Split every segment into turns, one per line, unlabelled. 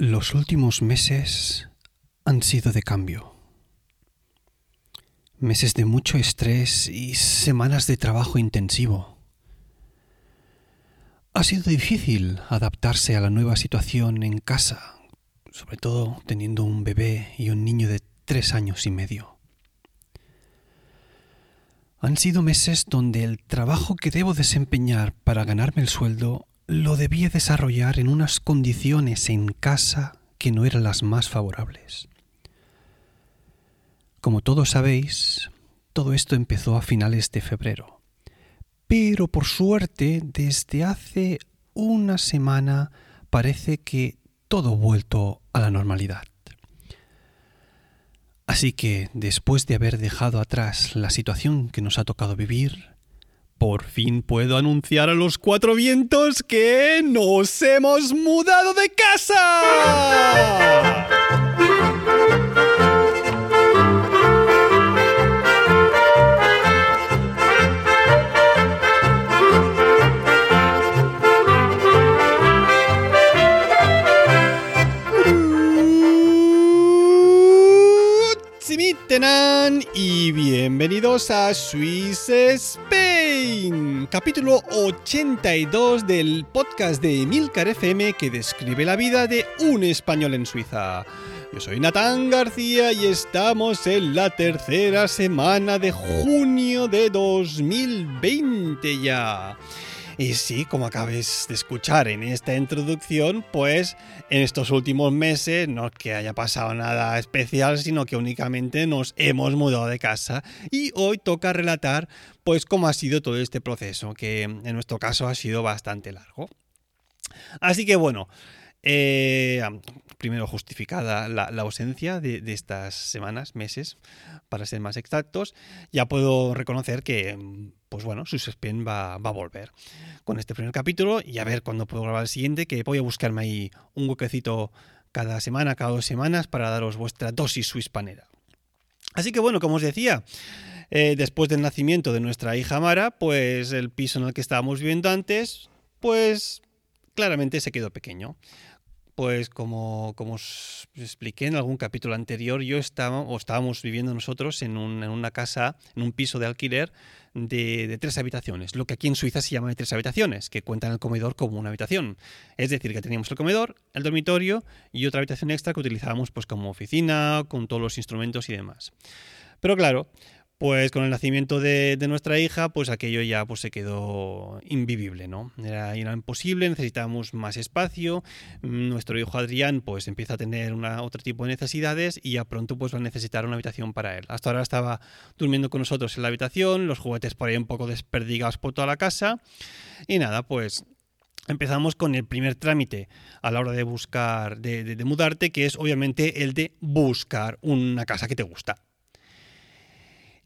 Los últimos meses han sido de cambio. Meses de mucho estrés y semanas de trabajo intensivo. Ha sido difícil adaptarse a la nueva situación en casa, sobre todo teniendo un bebé y un niño de tres años y medio. Han sido meses donde el trabajo que debo desempeñar para ganarme el sueldo lo debía desarrollar en unas condiciones en casa que no eran las más favorables. Como todos sabéis, todo esto empezó a finales de febrero. Pero por suerte, desde hace una semana parece que todo vuelto a la normalidad. Así que, después de haber dejado atrás la situación que nos ha tocado vivir, por fin puedo anunciar a los cuatro vientos que nos hemos mudado de casa. Y bienvenidos a Swiss Spain, capítulo 82 del podcast de Emilcar FM que describe la vida de un español en Suiza. Yo soy Natán García y estamos en la tercera semana de junio de 2020 ya. Y sí, como acabéis de escuchar en esta introducción, pues en estos últimos meses no es que haya pasado nada especial, sino que únicamente nos hemos mudado de casa y hoy toca relatar pues cómo ha sido todo este proceso, que en nuestro caso ha sido bastante largo. Así que bueno, eh, primero justificada la, ausencia de, estas semanas, meses, para ser más exactos, ya puedo reconocer que, pues bueno, Suspense va, va a volver con este primer capítulo y a ver cuándo puedo grabar el siguiente, que voy a buscarme ahí un huequecito cada semana, cada dos semanas, para daros vuestra dosis suispanera. Así que bueno, como os decía, eh, después del nacimiento de nuestra hija Mara, pues el piso en el que estábamos viviendo antes, pues claramente se quedó pequeño pues como, como os expliqué en algún capítulo anterior, yo estaba, o estábamos viviendo nosotros en, una casa, en un piso de alquiler de, tres habitaciones, lo que aquí en Suiza se llama de tres habitaciones, que cuentan el comedor como una habitación. Es decir, que teníamos el comedor, el dormitorio y otra habitación extra que utilizábamos pues como oficina, con todos los instrumentos y demás. Pero claro, pues con el nacimiento de, nuestra hija, pues aquello ya pues, se quedó invivible, ¿no? Era, imposible, necesitábamos más espacio. Nuestro hijo Adrián, pues empieza a tener una, otro tipo de necesidades y ya pronto pues va a necesitar una habitación para él. Hasta ahora estaba durmiendo con nosotros en la habitación, los juguetes por ahí un poco desperdigados por toda la casa. Y nada, pues empezamos con el primer trámite a la hora de buscar, de, mudarte, que es obviamente el de buscar una casa que te gusta.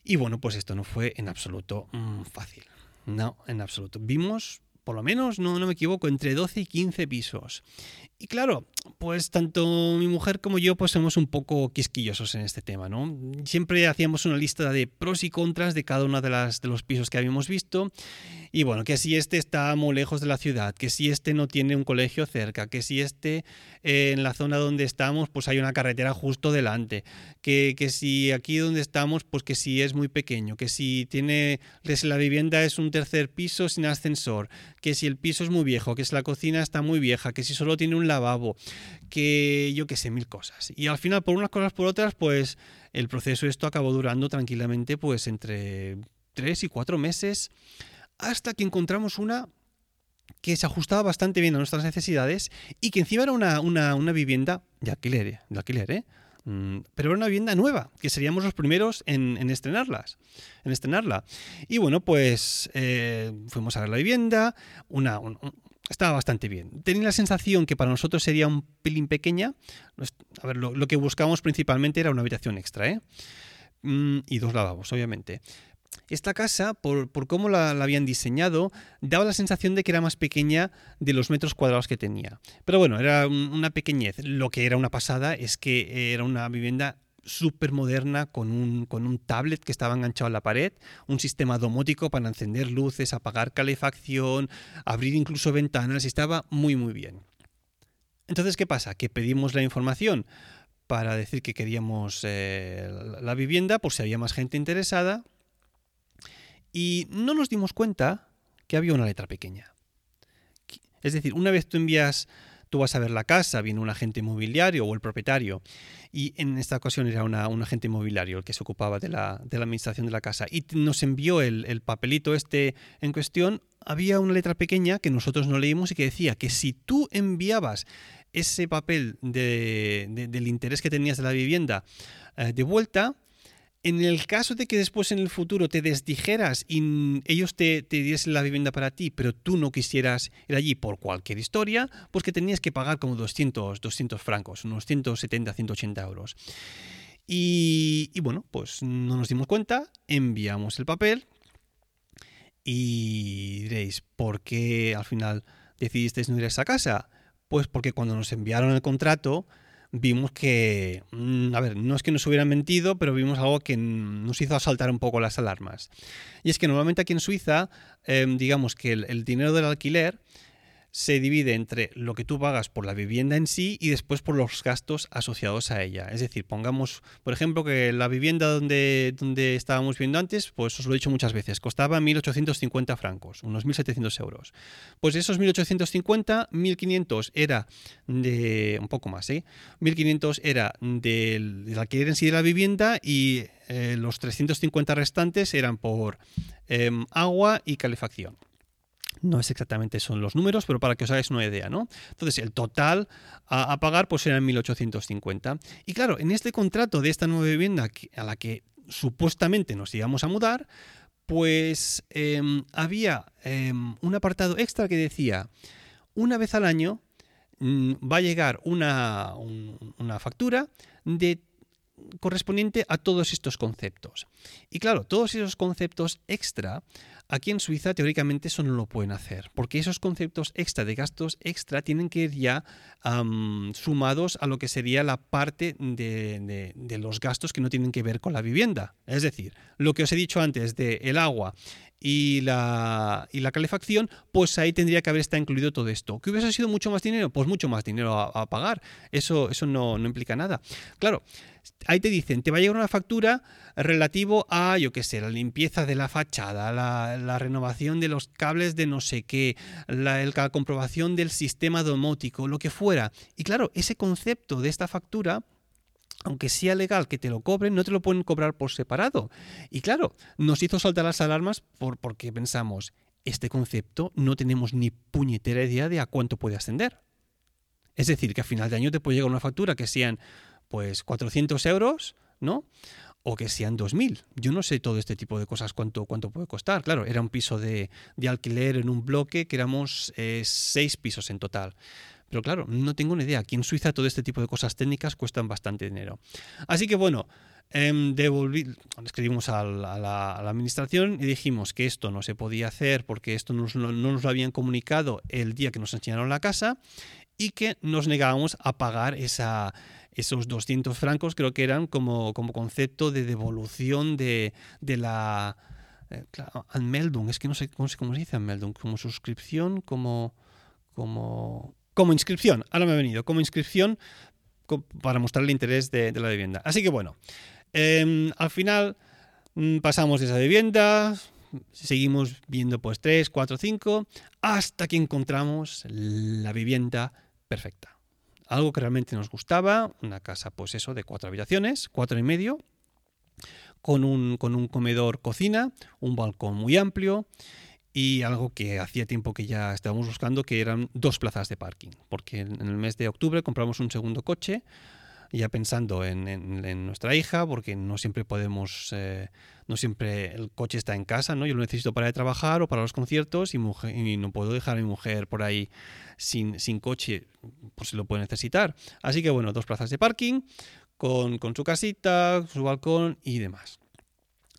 Y bueno, pues esto no fue en absoluto mm, fácil. No, en absoluto. Vimos, por lo menos, no, no me equivoco, entre 12 y 15 pisos. Y claro, pues tanto mi mujer como yo pues somos un poco quisquillosos en este tema, ¿no? Siempre hacíamos una lista de pros y contras de cada uno de, las, de los pisos que habíamos visto. Y bueno, que si este está muy lejos de la ciudad, que si este no tiene un colegio cerca, que si este eh, en la zona donde estamos pues hay una carretera justo delante, que, que, si aquí donde estamos pues que si es muy pequeño, que si tiene, la vivienda es un tercer piso sin ascensor, que si el piso es muy viejo, que si la cocina está muy vieja, que si solo tiene un lavabo, que yo qué sé, mil cosas. Y al final, por unas cosas por otras, pues el proceso esto acabó durando tranquilamente pues entre tres y cuatro meses hasta que encontramos una que se ajustaba bastante bien a nuestras necesidades y que encima era una, una, vivienda de alquiler, de alquiler ¿eh? Mm, pero era una vivienda nueva, que seríamos los primeros en, en estrenarlas, en estrenarla. Y bueno, pues eh, fuimos a ver la vivienda, una, estaba bastante bien. Tenía la sensación que para nosotros sería un pelín pequeña. A ver, lo, que buscábamos principalmente era una habitación extra, ¿eh? Mm, y dos lavabos, obviamente. Esta casa, por, cómo la, habían diseñado, daba la sensación de que era más pequeña de los metros cuadrados que tenía. Pero bueno, era una pequeñez. Lo que era una pasada es que era una vivienda súper moderna con un, con un tablet que estaba enganchado a la pared, un sistema domótico para encender luces, apagar calefacción, abrir incluso ventanas, y estaba muy muy bien. Entonces, ¿qué pasa? Que pedimos la información para decir que queríamos eh, la vivienda, por si había más gente interesada, y no nos dimos cuenta que había una letra pequeña. Es decir, una vez tú envías, tú vas a ver la casa, viene un agente inmobiliario o el propietario, y en esta ocasión era una, un agente inmobiliario el que se ocupaba de la, administración de la casa, y nos envió el, papelito este en cuestión, había una letra pequeña que nosotros no leímos y que decía que si tú enviabas ese papel del interés que tenías de la vivienda eh, de vuelta, en el caso de que después en el futuro te desdijeras y ellos te, te, diesen la vivienda para ti, pero tú no quisieras ir allí por cualquier historia, pues que tenías que pagar como 200, 200 francos, unos 170, 180 euros. Y, y bueno, pues no nos dimos cuenta, enviamos el papel y diréis, ¿por qué al final decidisteis no ir a esa casa? Pues porque cuando nos enviaron el contrato, vimos que, mm, a ver, no es que nos hubieran mentido, pero vimos algo que nos hizo saltar un poco las alarmas. Y es que normalmente aquí en Suiza, em, digamos que el, dinero del alquiler se divide entre lo que tú pagas por la vivienda en sí y después por los gastos asociados a ella. Es decir, pongamos, por ejemplo, que la vivienda donde, donde estábamos viendo antes, pues os lo he dicho muchas veces, costaba 1.850 francos, unos 1.700 euros. Pues esos 1.850, 1.500 era de, un poco más, ¿eh? 1.500 era del, del, en sí de la vivienda y eh, los 350 restantes eran por em, agua y calefacción. No es exactamente son los números, pero para que os hagáis una idea, ¿no? Entonces, el total a, pagar pues eran 1.850. Y claro, en este contrato de esta nueva vivienda a la que supuestamente nos íbamos a mudar, pues em, había em, un apartado extra que decía, una vez al año mm, va a llegar una, una factura de correspondiente a todos estos conceptos. Y claro, todos esos conceptos extra Aquí en Suiza teóricamente eso no lo pueden hacer, porque esos conceptos extra de gastos extra tienen que ir ya sumados a lo que sería la parte de, los gastos que no tienen que ver con la vivienda. Es decir, lo que os he dicho antes de el agua y la, y la calefacción, pues ahí tendría que haber estado incluido todo esto. ¿Que hubiese sido mucho más dinero? Pues mucho más dinero a, pagar. Eso, eso no, no implica nada. Claro, ahí te dicen, te va a llegar una factura relativo a, yo qué sé, la limpieza de la fachada, la, renovación de los cables de no sé qué, la, la comprobación del sistema domótico, lo que fuera. Y claro, ese concepto de esta factura aunque sea legal que te lo cobren, no te lo pueden cobrar por separado. Y claro, nos hizo saltar las alarmas por, porque pensamos, este concepto no tenemos ni puñetera idea de a cuánto puede ascender. Es decir, que a final de año te puede llegar una factura que sean pues 400 euros, ¿no? O que sean 2.000. Yo no sé todo este tipo de cosas cuánto, cuánto puede costar. Claro, era un piso de, alquiler en un bloque que éramos eh, seis pisos en total. Pero claro, no tengo ni idea. Aquí en Suiza todo este tipo de cosas técnicas cuestan bastante dinero. Así que bueno, eh, escribimos a la, administración y dijimos que esto no se podía hacer porque esto no, no nos lo habían comunicado el día que nos enseñaron la casa y que nos negábamos a pagar esa esos 200 francos creo que eran como, como concepto de devolución de, de la... Eh, Anmeldung, es que no sé cómo, se dice Anmeldung, como suscripción, como... como como inscripción, ahora me ha venido, como inscripción para mostrar el interés de, la vivienda. Así que bueno, em, al final mm, pasamos de esa vivienda, seguimos viendo pues 3, 4, 5, hasta que encontramos la vivienda perfecta algo que realmente nos gustaba, una casa pues eso de cuatro habitaciones, cuatro y medio, con un, con un comedor cocina, un balcón muy amplio y algo que hacía tiempo que ya estábamos buscando, que eran dos plazas de parking, porque en el mes de octubre compramos un segundo coche, ya pensando en, nuestra hija, porque no siempre podemos, eh, no siempre el coche está en casa, ¿no? Yo lo necesito para trabajar o para los conciertos y, y no puedo dejar a mi mujer por ahí sin, sin coche, pues se lo puede necesitar. Así que bueno, dos plazas de parking con, con su casita, su balcón y demás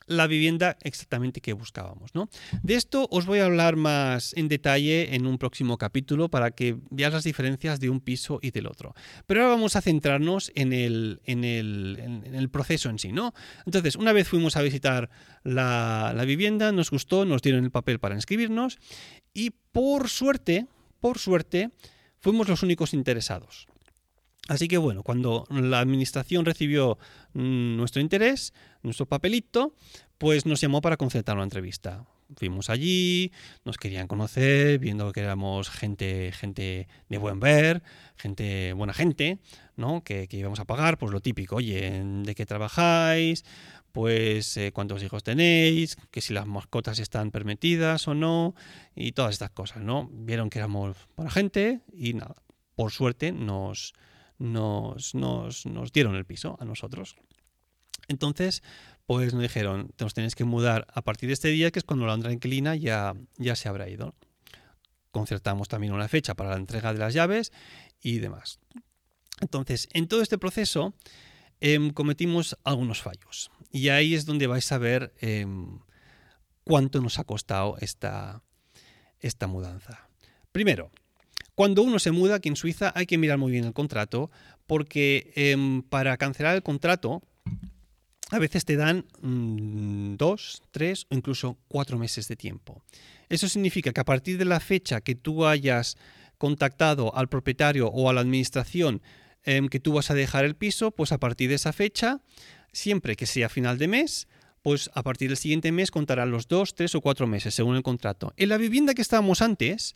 la vivienda exactamente que buscábamos. ¿no? De esto os voy a hablar más en detalle en un próximo capítulo para que veas las diferencias de un piso y del otro. Pero ahora vamos a centrarnos en el proceso en sí. ¿no? Entonces, una vez fuimos a visitar la, la vivienda, nos gustó, nos dieron el papel para inscribirnos y por suerte, por suerte, fuimos los únicos interesados. Así que bueno, cuando la administración recibió mm, nuestro interés, nuestro papelito, pues nos llamó para concertar una entrevista. Fuimos allí, nos querían conocer, viendo que éramos gente, gente de buen ver, gente, buena gente, ¿no? Que, íbamos a pagar, pues lo típico, oye, ¿de qué trabajáis? Pues eh, cuántos hijos tenéis, que si las mascotas están permitidas o no, y todas estas cosas, ¿no? Vieron que éramos buena gente y nada, por suerte nos, nos, nos, nos dieron el piso a nosotros. Entonces, pues nos dijeron, nos tenéis que mudar a partir de este día, que es cuando la otra inquilina ya, ya se habrá ido. Concertamos también una fecha para la entrega de las llaves y demás. Entonces, en todo este proceso em, cometimos algunos fallos. Y ahí es donde vais a ver em, cuánto nos ha costado esta, esta mudanza. Primero, cuando uno se muda aquí en Suiza hay que mirar muy bien el contrato porque em, para cancelar el contrato a veces te dan mm, dos, tres o incluso cuatro meses de tiempo. Eso significa que a partir de la fecha que tú hayas contactado al propietario o a la administración em, que tú vas a dejar el piso, pues a partir de esa fecha, siempre que sea final de mes, pues a partir del siguiente mes contarán los dos, tres o cuatro meses según el contrato. En la vivienda que estábamos antes,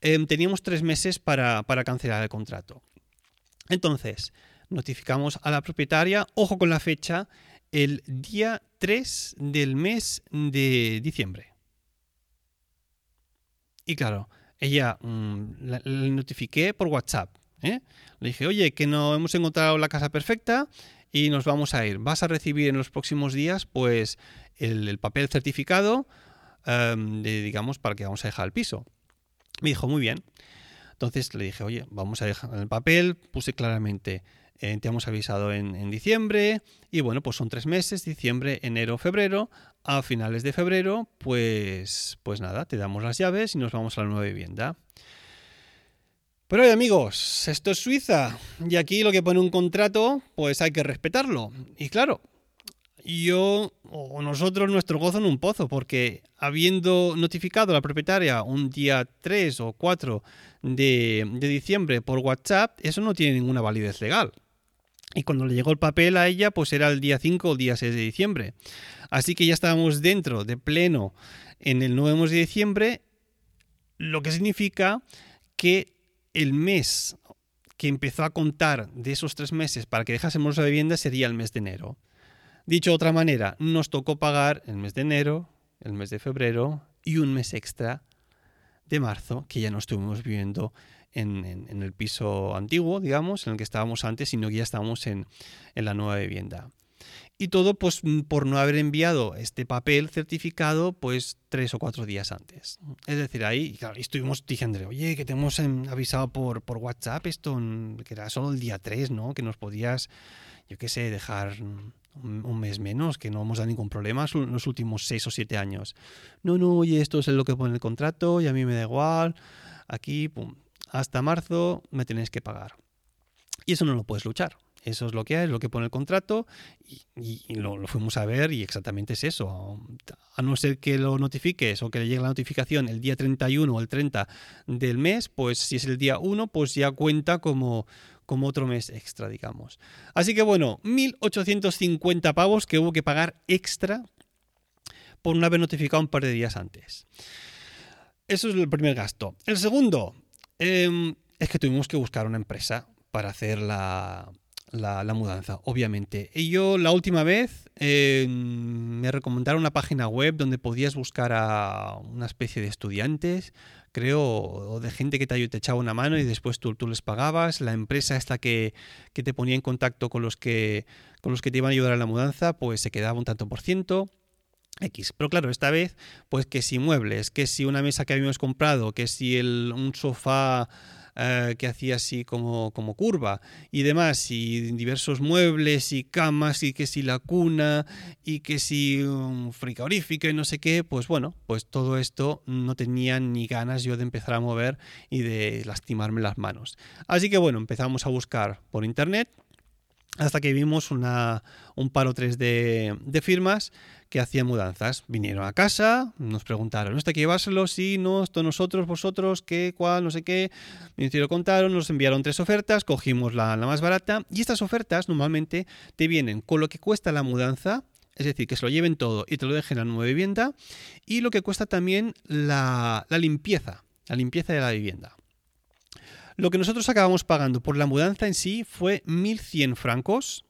em, teníamos tres meses para, cancelar el contrato. Entonces, notificamos a la propietaria, ojo con la fecha, el día 3 del mes de diciembre. Y claro, ella mm, le notifiqué por WhatsApp. ¿eh? Le dije, oye, que no hemos encontrado la casa perfecta y nos vamos a ir. Vas a recibir en los próximos días, pues, el, papel certificado, em, digamos, para que vamos a dejar el piso. Me dijo, muy bien. Entonces le dije, oye, vamos a dejar el papel. Puse claramente eh, te hemos avisado en, diciembre y bueno, pues son tres meses, diciembre, enero, febrero. A finales de febrero, pues, pues nada, te damos las llaves y nos vamos a la nueva vivienda. Pero oye amigos, esto es Suiza y aquí lo que pone un contrato, pues hay que respetarlo. Y claro, yo o nosotros nuestro gozo en un pozo, porque habiendo notificado a la propietaria un día 3 o 4 de, diciembre por WhatsApp, eso no tiene ninguna validez legal. Y cuando le llegó el papel a ella, pues era el día 5 o día 6 de diciembre. Así que ya estábamos dentro de pleno en el 9 de diciembre, lo que significa que el mes que empezó a contar de esos tres meses para que dejásemos la vivienda sería el mes de enero. Dicho de otra manera, nos tocó pagar el mes de enero, el mes de febrero y un mes extra de marzo que ya no estuvimos viviendo en, el piso antiguo, digamos, en el que estábamos antes, sino que ya estábamos en, la nueva vivienda. Y todo pues por no haber enviado este papel certificado pues tres o cuatro días antes. Es decir, ahí estuvimos diciendo, oye, que te hemos em, avisado por, por WhatsApp esto, que era solo el día 3, ¿no? Que nos podías, yo qué sé, dejar un, mes menos, que no hemos dado ningún problema en los últimos seis o siete años. No, no, oye, esto es lo que pone el contrato y a mí me da igual. Aquí, pum, hasta marzo me tenéis que pagar. Y eso no lo puedes luchar. Eso es lo que hay, es lo que pone el contrato y, lo, fuimos a ver y exactamente es eso. A no ser que lo notifiques o que le llegue la notificación el día 31 o el 30 del mes, pues si es el día 1, pues ya cuenta como, como otro mes extra, digamos. Así que bueno, 1.850 pavos que hubo que pagar extra por no haber notificado un par de días antes. Eso es el primer gasto. El segundo, Em, es que tuvimos que buscar una empresa para hacer la, mudanza, obviamente. Y yo la última vez em, me recomendaron una página web donde podías buscar a una especie de estudiantes, creo, o de gente que te, te echaba una mano y después tú, tú les pagabas. La empresa esta que, que, te ponía en contacto con los que, con los que te iban a ayudar a la mudanza, pues se quedaba un tanto por ciento. X. Pero claro, esta vez, pues que si muebles, que si una mesa que habíamos comprado, que si el, un sofá eh, que hacía así como, como curva y demás, y diversos muebles y camas, y que si la cuna, y que si un frigorífico y no sé qué, pues bueno, pues todo esto no tenía ni ganas yo de empezar a mover y de lastimarme las manos. Así que bueno, empezamos a buscar por internet hasta que vimos una, un par o tres de, firmas que hacían mudanzas. Vinieron a casa, nos preguntaron, ¿esto hay que llevárselo? Sí, no, esto nosotros, vosotros, qué, cuál, no sé qué. Y lo contaron, nos enviaron tres ofertas, cogimos la, la, más barata y estas ofertas normalmente te vienen con lo que cuesta la mudanza, es decir, que se lo lleven todo y te lo dejen en la nueva vivienda, y lo que cuesta también la, la limpieza, la limpieza de la vivienda. Lo que nosotros acabamos pagando por la mudanza en sí fue 1.100 francos,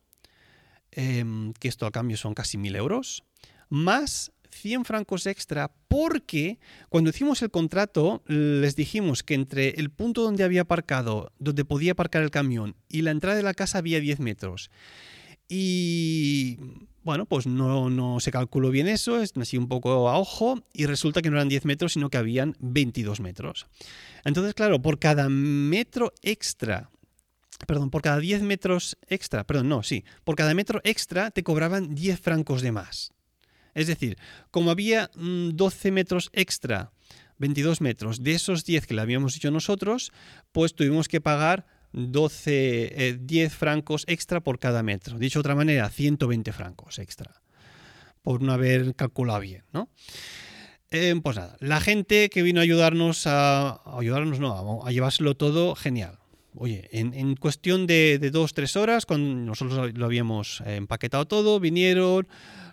em, que esto al cambio son casi 1.000 euros, más 100 francos extra porque cuando hicimos el contrato les dijimos que entre el punto donde había aparcado, donde podía aparcar el camión y la entrada de la casa había 10 metros. Y bueno, pues no, se calculó bien eso, es así un poco a ojo, y resulta que no eran 10 metros, sino que habían 22 metros. Entonces, claro, por cada metro extra, perdón, por cada 10 metros extra, perdón, no, sí, por cada metro extra te cobraban 10 francos de más. Es decir, como había 12 mm, metros extra, 22 metros, de esos 10 que le habíamos dicho nosotros, pues tuvimos que pagar 12, 10 eh, francos extra por cada metro. Dicho de otra manera, 120 francos extra. Por no haber calculado bien, ¿no? Eh, pues nada, la gente que vino a ayudarnos a, ayudarnos, no, a, llevárselo todo, genial. Oye, en, cuestión de, de, dos, tres horas, cuando nosotros lo habíamos empaquetado todo, vinieron,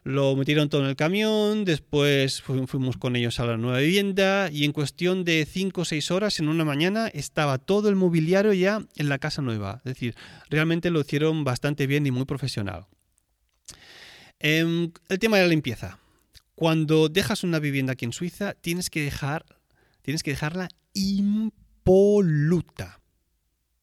lo metieron todo en el camión, después fuimos con ellos a la nueva vivienda y en cuestión de cinco o seis horas, en una mañana, estaba todo el mobiliario ya en la casa nueva. Es decir, realmente lo hicieron bastante bien y muy profesional. Em, el tema de la limpieza. Cuando dejas una vivienda aquí en Suiza, tienes que, dejar, tienes que dejarla impoluta.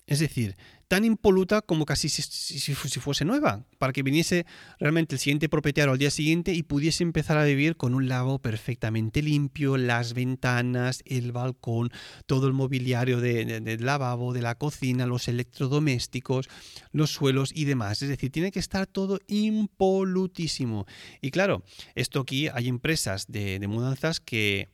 Es decir, tan impoluta como casi si, fuese nueva, para que viniese realmente el siguiente propietario al día siguiente y pudiese empezar a vivir con un lavabo perfectamente limpio, las ventanas, el balcón, todo el mobiliario del lavabo, de la cocina, los electrodomésticos, los suelos y demás. Es decir, tiene que estar todo impolutísimo. Y claro, esto aquí hay empresas de mudanzas que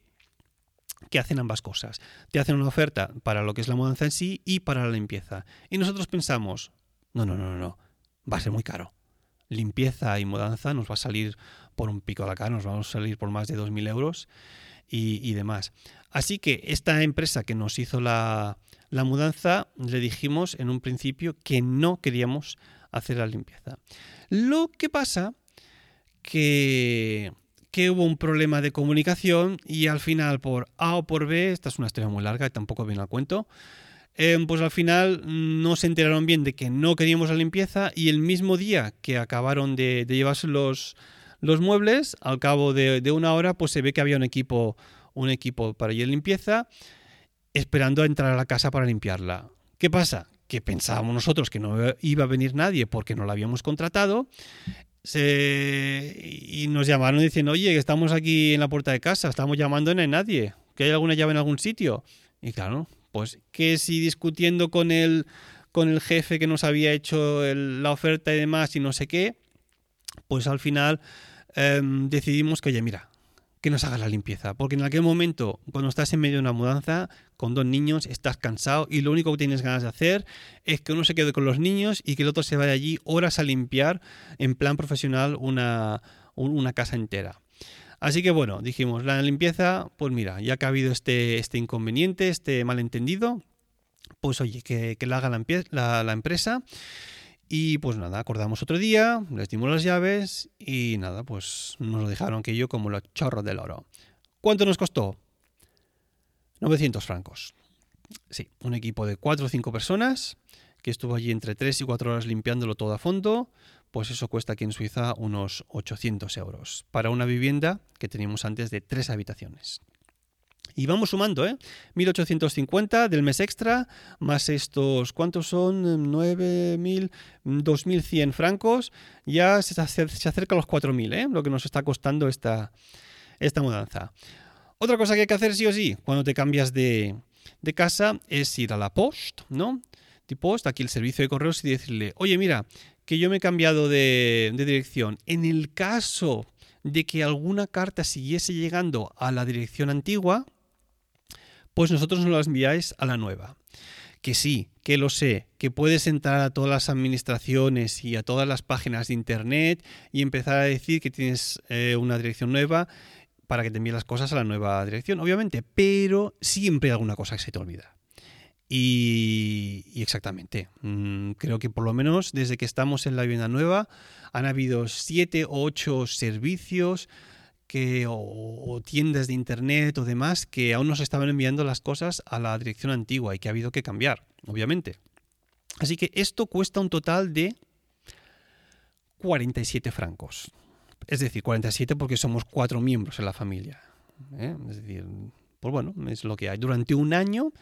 que hacen ambas cosas. Te hacen una oferta para lo que es la mudanza en sí y para la limpieza. Y nosotros pensamos, no, no, no, no, va a ser muy caro. Limpieza y mudanza nos va a salir por un pico de acá, nos vamos a salir por más de 2.000 euros y, demás. Así que esta empresa que nos hizo la, la mudanza, le dijimos en un principio que no queríamos hacer la limpieza. Lo que pasa que que hubo un problema de comunicación y al final por A o por B, esta es una historia muy larga y tampoco viene al cuento, em, pues al final no se enteraron bien de que no queríamos la limpieza y el mismo día que acabaron de, llevarse los, los, muebles, al cabo de, una hora, pues se ve que había un equipo, un equipo para ir a limpieza esperando a entrar a la casa para limpiarla. ¿Qué pasa? Que pensábamos nosotros que no iba a venir nadie porque no la habíamos contratado y nos llamaron diciendo, oye, estamos aquí en la puerta de casa, estamos llamando y no hay nadie, que hay alguna llave en algún sitio. Y claro, pues que si discutiendo con el, con el jefe que nos había hecho la oferta y demás y no sé qué, pues al final em, decidimos que, oye, mira, que nos hagas la limpieza. Porque en aquel momento, cuando estás en medio de una mudanza, con dos niños, estás cansado y lo único que tienes ganas de hacer es que uno se quede con los niños y que el otro se vaya allí horas a limpiar en plan profesional una, una casa entera. Así que bueno, dijimos, la limpieza, pues mira, ya que ha habido este, este inconveniente, este malentendido, pues oye, que, que la haga la, la empresa. Y pues nada, acordamos otro día, les dimos las llaves y nada, pues nos lo dejaron que yo como los chorros del oro. ¿Cuánto nos costó? 900 francos. Sí, un equipo de 4 o 5 personas que estuvo allí entre 3 y 4 horas limpiándolo todo a fondo, pues eso cuesta aquí en Suiza unos 800 euros para una vivienda que teníamos antes de 3 habitaciones. Y vamos sumando, ¿eh? 1850 del mes extra, más estos, ¿cuántos son? 9.000, 2.100 francos, ya se, acerca a los 4.000, ¿eh? Lo que nos está costando esta, esta mudanza. Otra cosa que hay que hacer sí o sí cuando te cambias de, casa es ir a la post, ¿no? De post, aquí el servicio de correos y decirle, oye, mira, que yo me he cambiado de, de dirección. En el caso de que alguna carta siguiese llegando a la dirección antigua, pues nosotros nos las enviáis a la nueva. que sí, que lo sé, que puedes entrar a todas las administraciones y a todas las páginas de internet y empezar a decir que tienes eh, una dirección nueva para que te envíen las cosas a la nueva dirección, obviamente, pero siempre hay alguna cosa que se te olvida. Y, exactamente, mm, creo que por lo menos desde que estamos en la vivienda nueva han habido siete o ocho servicios que, o, tiendas de internet o demás que aún nos estaban enviando las cosas a la dirección antigua y que ha habido que cambiar, obviamente. Así que esto cuesta un total de 47 francos. Es decir, 47 porque somos cuatro miembros en la familia. ¿eh? Es decir, pues bueno, es lo que hay. Durante un año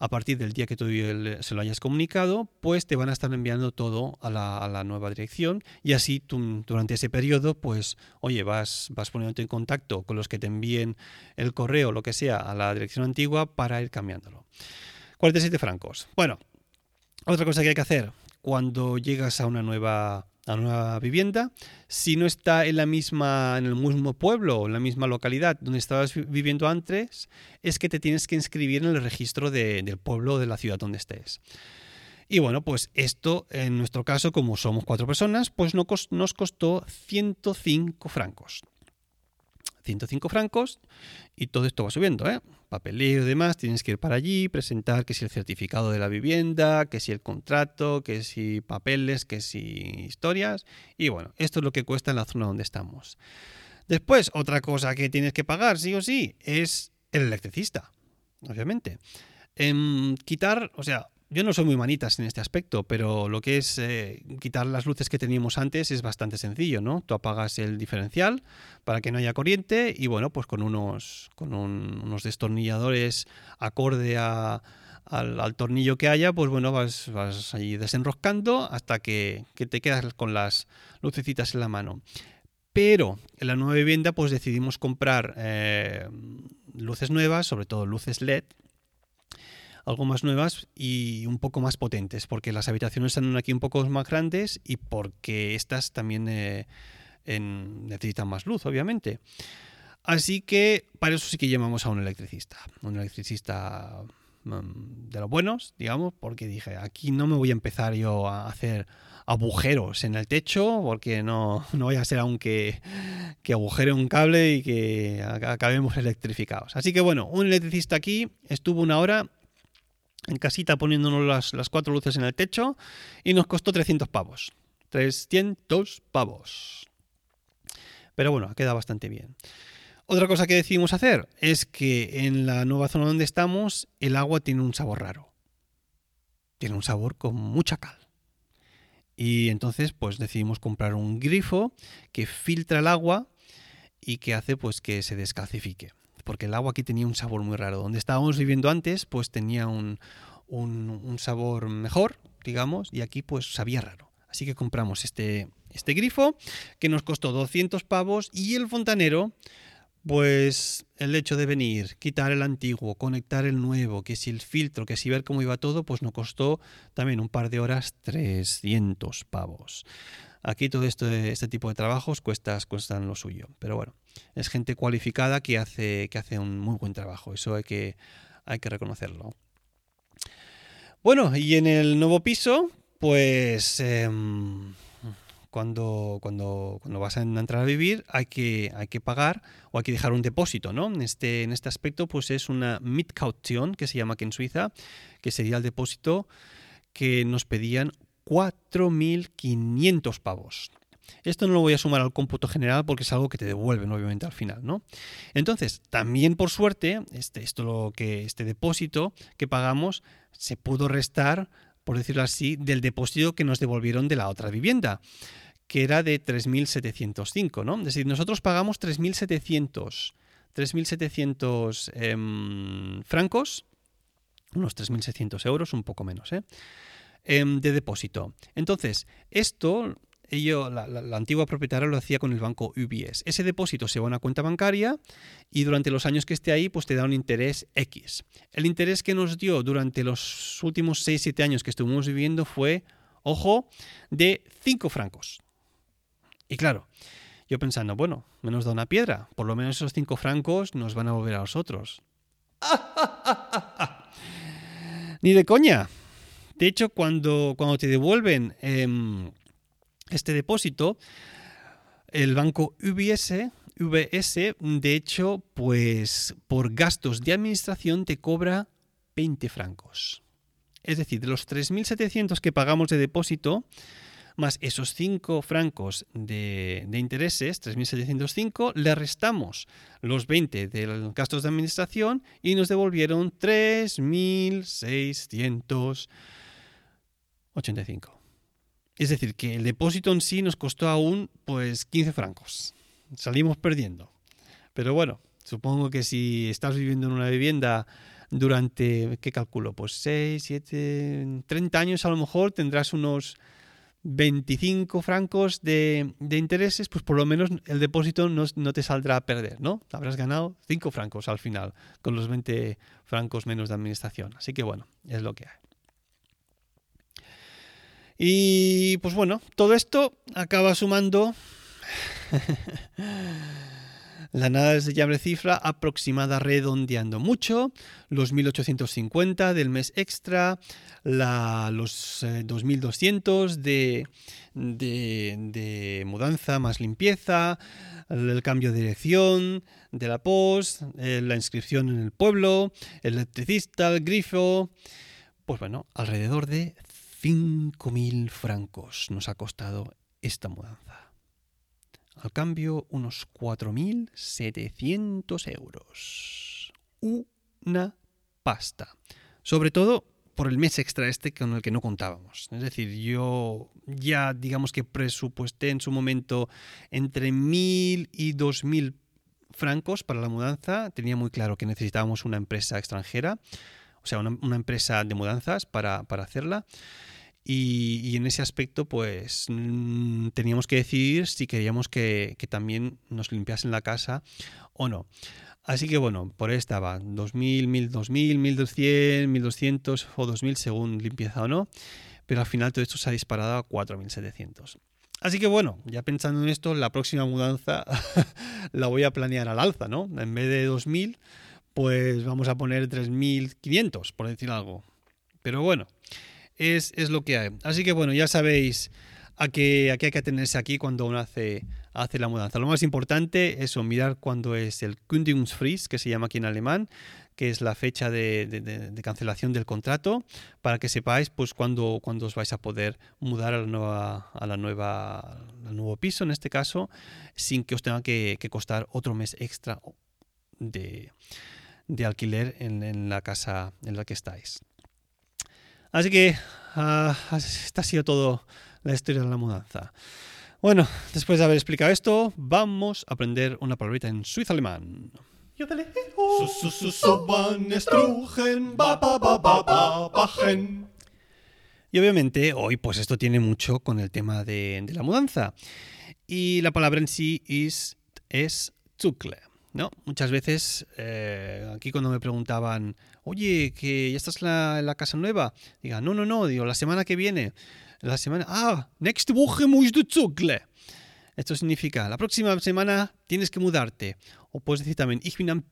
a partir del día que tú se lo hayas comunicado, pues te van a estar enviando todo a la, nueva dirección y así tú, durante ese periodo, pues, oye, vas, vas poniéndote en contacto con los que te envíen el correo, lo que sea, a la dirección antigua para ir cambiándolo. 47 francos. Bueno, otra cosa que hay que hacer cuando llegas a una nueva a una vivienda, si no está en la misma, en el mismo pueblo o en la misma localidad donde estabas viviendo antes, es que te tienes que inscribir en el registro del pueblo o de la ciudad donde estés. Y bueno, pues esto en nuestro caso, como somos cuatro personas, pues nos costó 105 francos. 105 francos y todo esto va subiendo, ¿eh? Papeleo y demás, tienes que ir para allí, presentar que si el certificado de la vivienda, que si el contrato, que si papeles, que si historias. Y bueno, esto es lo que cuesta en la zona donde estamos. Después, otra cosa que tienes que pagar, sí o sí, es el electricista, obviamente. En quitar, o sea, yo no soy muy manitas en este aspecto, pero lo que es eh, quitar las luces que teníamos antes es bastante sencillo, ¿no? Tú apagas el diferencial para que no haya corriente y bueno, pues con unos, con unos destornilladores acorde al, tornillo que haya, pues bueno, vas, vas ahí desenroscando hasta que, te quedas con las lucecitas en la mano. Pero en la nueva vivienda pues decidimos comprar eh, luces nuevas, sobre todo luces LED, algo más nuevas y un poco más potentes, porque las habitaciones son aquí un poco más grandes y porque estas también eh, necesitan más luz, obviamente. Así que para eso sí que llamamos a un electricista, un electricista mm, de los buenos, digamos, porque dije, aquí no me voy a empezar yo a hacer agujeros en el techo, porque no, no voy a ser aunque que agujere un cable y que acabemos electrificados. Así que bueno, un electricista aquí estuvo una hora en casita poniéndonos las, cuatro luces en el techo y nos costó 300 pavos. 300 pavos. Pero bueno, queda bastante bien. Otra cosa que decidimos hacer es que en la nueva zona donde estamos el agua tiene un sabor raro. Tiene un sabor con mucha cal. Y entonces pues decidimos comprar un grifo que filtra el agua y que hace pues que se descalcifique porque el agua aquí tenía un sabor muy raro. Donde estábamos viviendo antes, pues tenía un, sabor mejor, digamos, y aquí pues sabía raro. Así que compramos este, este grifo, que nos costó 200 pavos, y el fontanero, pues el hecho de venir, quitar el antiguo, conectar el nuevo, que si el filtro, que si ver cómo iba todo, pues nos costó también un par de horas 300 pavos. Aquí todo esto, este tipo de trabajos cuestan lo suyo. Pero bueno, es gente cualificada que hace, que hace un muy buen trabajo. Eso hay que, hay que reconocerlo. Bueno, y en el nuevo piso, pues em, cuando, cuando, cuando, vas a entrar a vivir hay que, hay que pagar o hay que dejar un depósito, ¿no? En este, en este aspecto, pues es una Mietcaution, que se llama aquí en Suiza, que sería el depósito que nos pedían 4.500 pavos. Esto no lo voy a sumar al cómputo general porque es algo que te devuelven obviamente al final, ¿no? Entonces, también por suerte, este, esto lo que, este depósito que pagamos se pudo restar, por decirlo así, del depósito que nos devolvieron de la otra vivienda, que era de 3.705, ¿no? Es decir, nosotros pagamos 3.700 3.700 em, francos, unos 3.600 euros, un poco menos, ¿eh? Em, de depósito. Entonces, esto ello, la, antigua propietaria lo hacía con el banco UBS. Ese depósito se va a una cuenta bancaria y durante los años que esté ahí, pues te da un interés X. El interés que nos dio durante los últimos 6-7 años que estuvimos viviendo fue, ojo, de 5 francos. Y claro, yo pensando, bueno, menos da una piedra, por lo menos esos 5 francos nos van a volver a nosotros. Ni de coña. De hecho, cuando, cuando te devuelven em, este depósito, el banco UBS, VS, de hecho, pues por gastos de administración te cobra 20 francos. Es decir, de los 3.700 que pagamos de depósito, más esos 5 francos de, de intereses, 3.705, le restamos los 20 de los gastos de administración y nos devolvieron 3.685. Es decir, que el depósito en sí nos costó aún pues 15 francos. Salimos perdiendo. Pero bueno, supongo que si estás viviendo en una vivienda durante, ¿qué calculo? Pues 6, 7, 30 años a lo mejor tendrás unos 25 francos de, intereses, pues por lo menos el depósito no, te saldrá a perder, ¿no? Habrás ganado 5 francos al final, con los 20 francos menos de administración. Así que bueno, es lo que hay. Y pues bueno, todo esto acaba sumando La nada desdeñable cifra aproximada redondeando mucho, los 1850 del mes extra, los 2200 eh, de, de, mudanza más limpieza, el cambio de dirección de la post, eh, la inscripción en el pueblo, el electricista, el grifo. Pues bueno, alrededor de 5.000 francos nos ha costado esta mudanza. Al cambio, unos 4.700 euros. Una pasta. Sobre todo por el mes extra este con el que no contábamos. Es decir, yo ya digamos que presupuesté en su momento entre 1.000 y 2.000 francos para la mudanza. Tenía muy claro que necesitábamos una empresa extranjera, o sea, una, empresa de mudanzas para, para hacerla. Y, en ese aspecto, pues mm, teníamos que decidir si queríamos que, también nos limpiasen la casa o no. Así que bueno, por ahí estaba, 2000, 1000, 2000, 1200, 1200 o 2000 según limpieza o no, pero al final todo esto se ha disparado a 4700. Así que bueno, ya pensando en esto, la próxima mudanza la voy a planear al alza, ¿no? En vez de 2000, pues vamos a poner 3500, por decir algo. Pero bueno, es, lo que hay. Así que bueno, ya sabéis a qué, hay que atenerse aquí cuando uno hace, hace la mudanza. Lo más importante es mirar cuándo es el Kündigungsfrist, que se llama aquí en alemán, que es la fecha de, cancelación del contrato, para que sepáis pues cuándo, os vais a poder mudar a la nueva, a la nueva, al nuevo piso, en este caso, sin que os tenga que, costar otro mes extra de, alquiler en, en la casa en la que estáis. Así que uh, esta ha sido todo la historia de la mudanza. Bueno, después de haber explicado esto, vamos a aprender una palabrita en suizo alemán. Y obviamente hoy pues esto tiene mucho con el tema de, de la mudanza. Y la palabra en sí es, es Zukle. ¿No? Muchas veces, eh, aquí cuando me preguntaban, oye, que ya estás en la, casa nueva, diga, no, no, no, digo, la semana que viene, la semana, ah, next Woche musst du. Esto significa, la próxima semana tienes que mudarte. O puedes decir también, ich bin am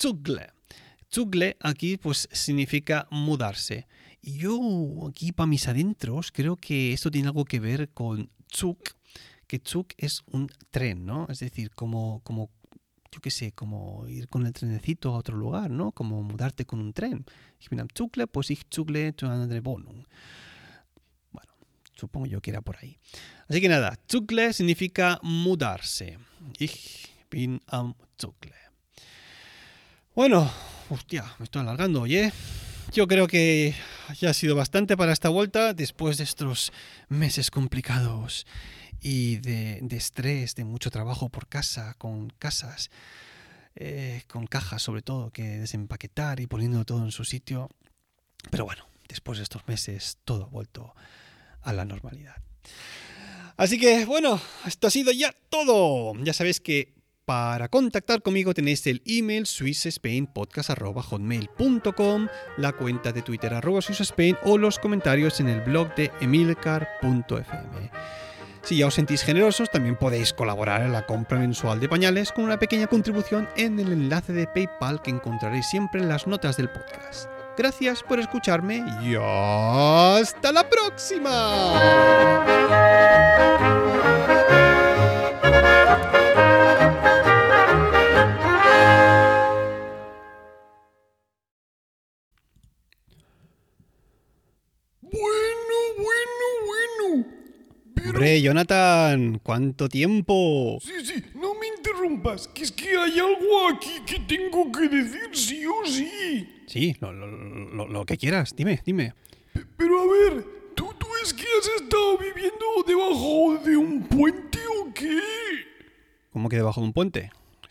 aquí pues significa mudarse. Y yo aquí para mis adentros creo que esto tiene algo que ver con Zug, que Zug es un tren, ¿no? Es decir, como, como yo qué sé, como ir con el trenecito a otro lugar, ¿no? Como mudarte con un tren. Ich bin am Zugle, pues ich zugle zu einer Wohnung. Bueno, supongo yo que era por ahí. Así que nada, Zugle significa mudarse. Ich bin am Zugle. Bueno, hostia, me estoy alargando, oye. Yo creo que ya ha sido bastante para esta vuelta después de estos meses complicados y de, estrés, de mucho trabajo por casa, con casas, eh, con cajas sobre todo, que desempaquetar y poniendo todo en su sitio. Pero bueno, después de estos meses todo ha vuelto a la normalidad. Así que bueno, esto ha sido ya todo. Ya sabéis que para contactar conmigo tenéis el email swissspainpodcast.hotmail.com, la cuenta de Twitter arroba swissspain o los comentarios en el blog de emilcar.fm. Si ya os sentís generosos, también podéis colaborar en la compra mensual de pañales con una pequeña contribución en el enlace de PayPal que encontraréis siempre en las notas del podcast. Gracias por escucharme y hasta la próxima. Hombre, Jonathan, ¿cuánto tiempo?
Sí, sí, no me interrumpas, que es que hay algo aquí que tengo que decir sí o sí.
Sí, lo, lo- lo- lo que quieras, dime, dime.
P- Pero a ver, ¿tú, ¿tú es que has estado viviendo debajo de un puente o qué?
¿Cómo que debajo de un puente?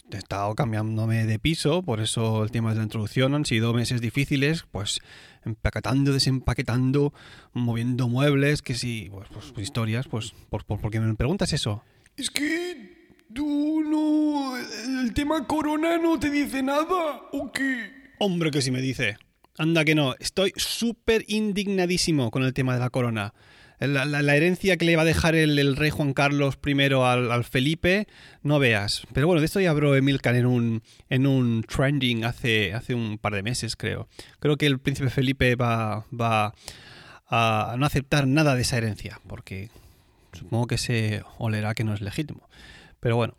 He estado cambiándome de piso, por eso el tema de la introducción han sido meses difíciles, pues empaquetando, desempaquetando, moviendo muebles, que sí, pues, pues, historias, pues, ¿por, por, por qué me preguntas eso?
Es que tú no... ¿El tema corona no te dice nada o qué?
Hombre, que si me dice. Anda que no, estoy súper indignadísimo con el tema de la corona. La, herencia que le va a dejar el, rey Juan Carlos I al, Felipe, no veas. Pero bueno, de esto ya habló Emilcar en un, en un trending hace, hace un par de meses, creo. Creo que el príncipe Felipe va, va a no aceptar nada de esa herencia, porque supongo que se olerá que no es legítimo. Pero bueno,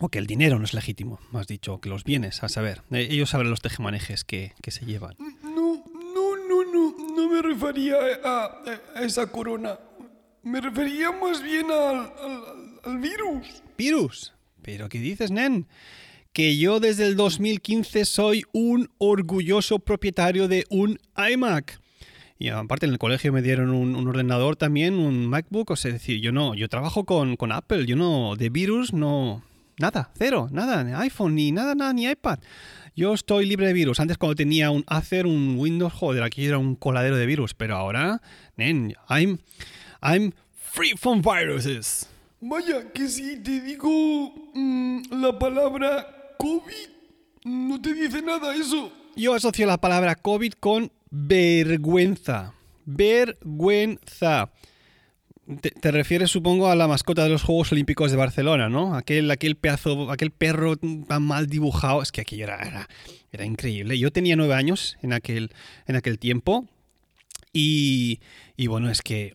o que el dinero no es legítimo, más dicho, que los bienes, a saber. Eh, Ellos saben los tejemanejes que, que se llevan.
No, no, no, no, no me refería a, a- esa corona. Me refería más bien al, al- al virus.
Virus. ¿Pero qué dices, nen? Que yo desde el 2015 soy un orgulloso propietario de un iMac. Y aparte en el colegio me dieron un, un ordenador también, un MacBook. O sea, decir, yo no, yo trabajo con, con Apple, yo no, de virus no, nada, cero, nada, ni iPhone, ni nada, nada, ni iPad. Yo estoy libre de virus. Antes cuando tenía un Acer, un Windows, joder, aquí era un coladero de virus. Pero ahora, nen, I'm, I'm free from viruses.
Vaya, que si te digo mm, la palabra COVID, no te dice nada eso.
Yo asocio la palabra COVID con vergüenza. Vergüenza. Te, te refieres, supongo, a la mascota de los Juegos Olímpicos de Barcelona, ¿no? Aquel, aquel pedazo, aquel perro tan mal dibujado. Es que aquello era, era, era increíble. Yo tenía nueve años en aquel, en aquel tiempo. Y, y bueno, es que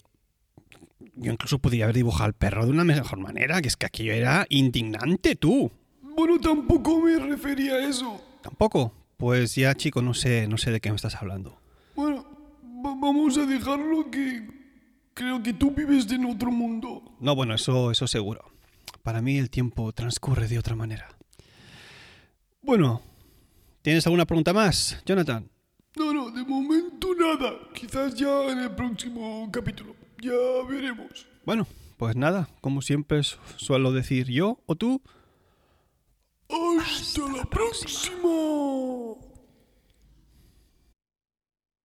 yo incluso podía haber dibujado al perro de una mejor manera, que es que aquello era indignante, tú.
Bueno, tampoco me refería a eso.
Tampoco. Pues ya, chico, no sé, no sé de qué me estás hablando.
Bueno, va- vamos a dejarlo que creo que tú vives en otro mundo.
No, bueno, eso, eso seguro. Para mí el tiempo transcurre de otra manera. Bueno, ¿tienes alguna pregunta más, Jonathan?
No, no, de momento nada. Quizás ya en el próximo capítulo. Ya veremos.
Bueno, pues nada, como siempre su- suelo decir yo o tú.
Hasta, la próxima.